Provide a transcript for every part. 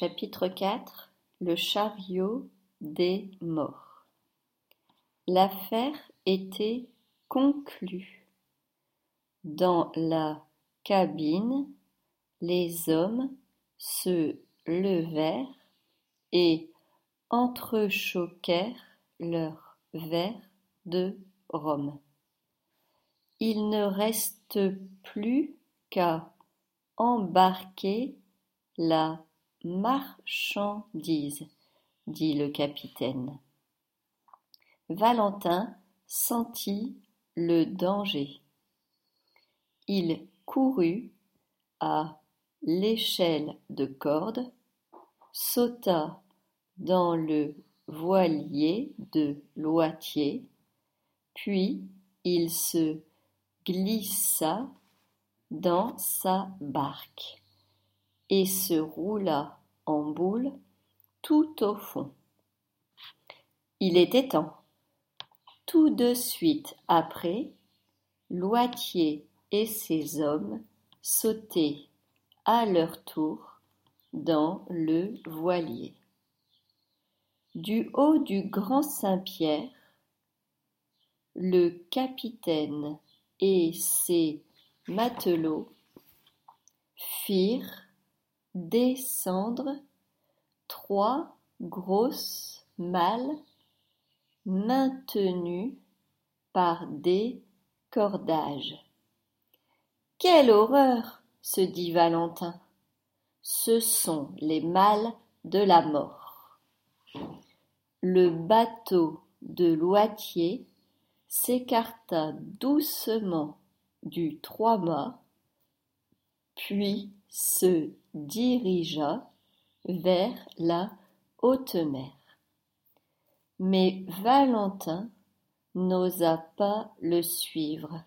Chapitre IV Le chariot des morts L'affaire était conclue. Dans la cabine, les hommes se levèrent et entrechoquèrent leurs verres de rhum. Il ne reste plus qu'à embarquer la marchandise, dit le capitaine. Valentin sentit le danger. Il courut à l'échelle de corde, sauta dans le voilier de Loitier, puis il se glissa dans sa barque et se roula en boule tout au fond. Il était temps. Tout de suite après, Loitier et ses hommes sautaient à leur tour dans le voilier. Du haut du Grand Saint-Pierre, le capitaine et ses matelots firent descendre trois grosses malles maintenues par des cordages. Quelle horreur se dit Valentin. Ce sont les malles de la mort. Le bateau de Loitier s'écarta doucement du trois-mâts, puis se dirigea vers la haute mer. Mais Valentin n'osa pas le suivre.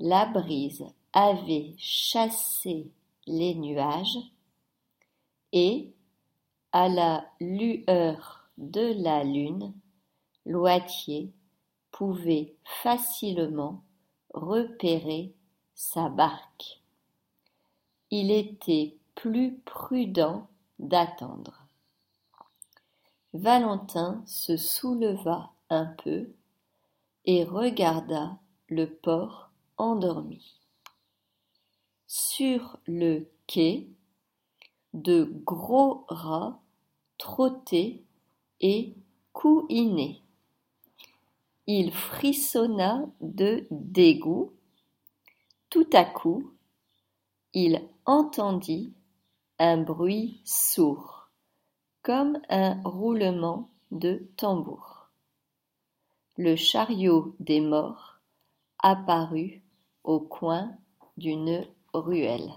La brise avait chassé les nuages et, à la lueur de la lune, Loitier pouvait facilement repérer sa barque il était plus prudent d'attendre. Valentin se souleva un peu et regarda le port endormi. Sur le quai, de gros rats trottaient et couinaient. Il frissonna de dégoût. Tout à coup, il entendit un bruit sourd, comme un roulement de tambour. Le chariot des morts apparut au coin d'une ruelle.